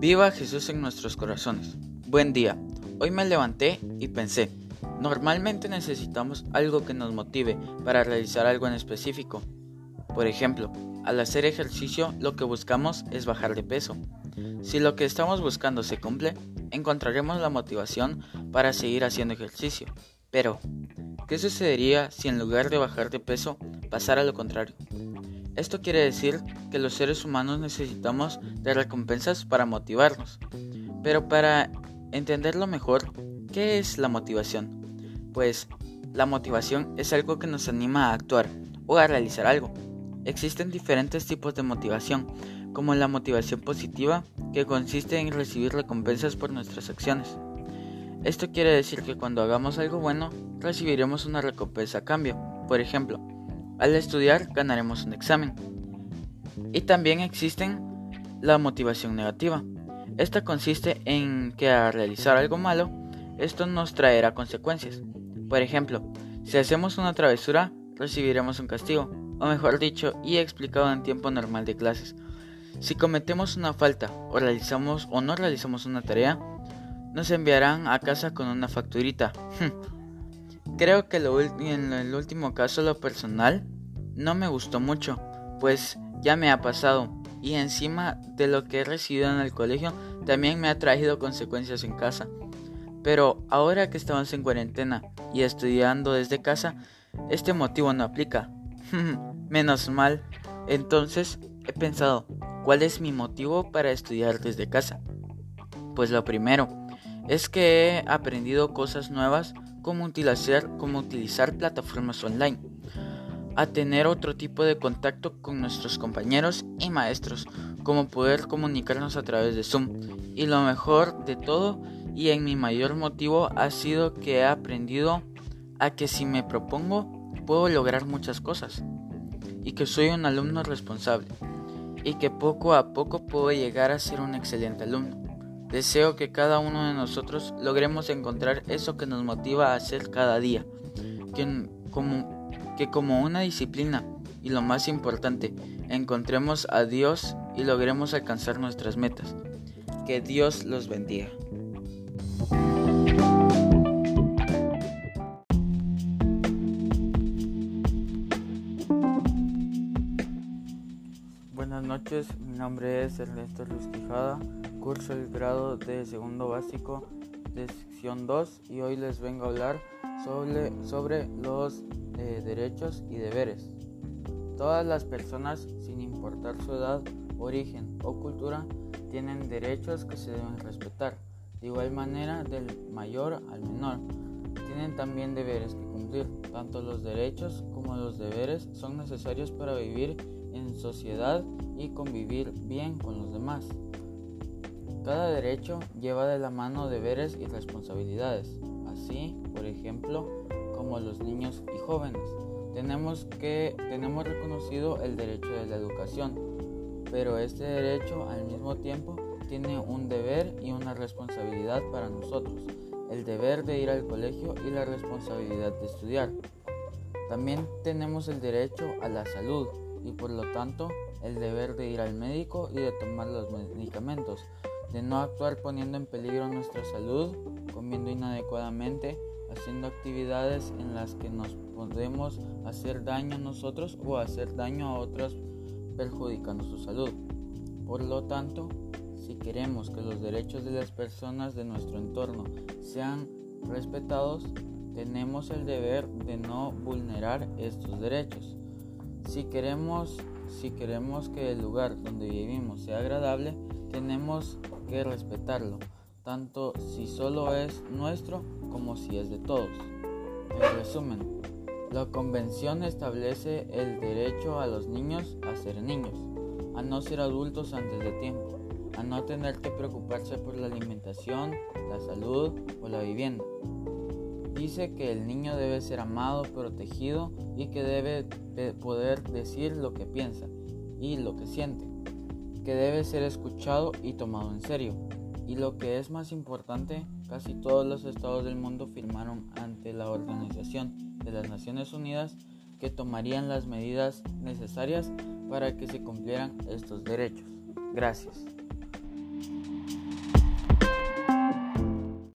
Viva Jesús en nuestros corazones. Buen día. Hoy me levanté y pensé, normalmente necesitamos algo que nos motive para realizar algo en específico. Por ejemplo, al hacer ejercicio lo que buscamos es bajar de peso. Si lo que estamos buscando se cumple, encontraremos la motivación para seguir haciendo ejercicio. Pero, ¿qué sucedería si en lugar de bajar de peso pasara lo contrario? Esto quiere decir que los seres humanos necesitamos de recompensas para motivarnos. Pero para entenderlo mejor, ¿qué es la motivación? Pues la motivación es algo que nos anima a actuar o a realizar algo. Existen diferentes tipos de motivación, como la motivación positiva, que consiste en recibir recompensas por nuestras acciones. Esto quiere decir que cuando hagamos algo bueno, recibiremos una recompensa a cambio. Por ejemplo, al estudiar ganaremos un examen. Y también existen la motivación negativa. Esta consiste en que al realizar algo malo, esto nos traerá consecuencias. Por ejemplo, si hacemos una travesura, recibiremos un castigo, o mejor dicho, y explicado en tiempo normal de clases. Si cometemos una falta o realizamos o no realizamos una tarea, nos enviarán a casa con una facturita. Creo que en el último caso lo personal no me gustó mucho, pues ya me ha pasado y encima de lo que he recibido en el colegio también me ha traído consecuencias en casa. Pero ahora que estamos en cuarentena y estudiando desde casa, este motivo no aplica. Menos mal. Entonces he pensado, ¿cuál es mi motivo para estudiar desde casa? Pues lo primero es que he aprendido cosas nuevas como utilizar, utilizar plataformas online, a tener otro tipo de contacto con nuestros compañeros y maestros, como poder comunicarnos a través de Zoom. Y lo mejor de todo y en mi mayor motivo ha sido que he aprendido a que si me propongo puedo lograr muchas cosas y que soy un alumno responsable y que poco a poco puedo llegar a ser un excelente alumno. Deseo que cada uno de nosotros logremos encontrar eso que nos motiva a hacer cada día, que como, que como una disciplina y lo más importante, encontremos a Dios y logremos alcanzar nuestras metas. Que Dios los bendiga. Buenas noches, mi nombre es Ernesto Luis Quijada curso el grado de segundo básico de sección 2 y hoy les vengo a hablar sobre, sobre los eh, derechos y deberes. Todas las personas, sin importar su edad, origen o cultura, tienen derechos que se deben respetar. De igual manera, del mayor al menor, tienen también deberes que cumplir. Tanto los derechos como los deberes son necesarios para vivir en sociedad y convivir bien con los demás. Cada derecho lleva de la mano deberes y responsabilidades, así, por ejemplo, como los niños y jóvenes. Tenemos que tenemos reconocido el derecho de la educación, pero este derecho al mismo tiempo tiene un deber y una responsabilidad para nosotros, el deber de ir al colegio y la responsabilidad de estudiar. También tenemos el derecho a la salud y por lo tanto el deber de ir al médico y de tomar los medicamentos de no actuar poniendo en peligro nuestra salud, comiendo inadecuadamente, haciendo actividades en las que nos podemos hacer daño a nosotros o hacer daño a otros perjudicando su salud. Por lo tanto, si queremos que los derechos de las personas de nuestro entorno sean respetados, tenemos el deber de no vulnerar estos derechos. Si queremos, si queremos que el lugar donde vivimos sea agradable, tenemos que respetarlo, tanto si solo es nuestro como si es de todos. En resumen, la convención establece el derecho a los niños a ser niños, a no ser adultos antes de tiempo, a no tener que preocuparse por la alimentación, la salud o la vivienda. Dice que el niño debe ser amado, protegido y que debe poder decir lo que piensa y lo que siente que debe ser escuchado y tomado en serio. Y lo que es más importante, casi todos los estados del mundo firmaron ante la Organización de las Naciones Unidas que tomarían las medidas necesarias para que se cumplieran estos derechos. Gracias.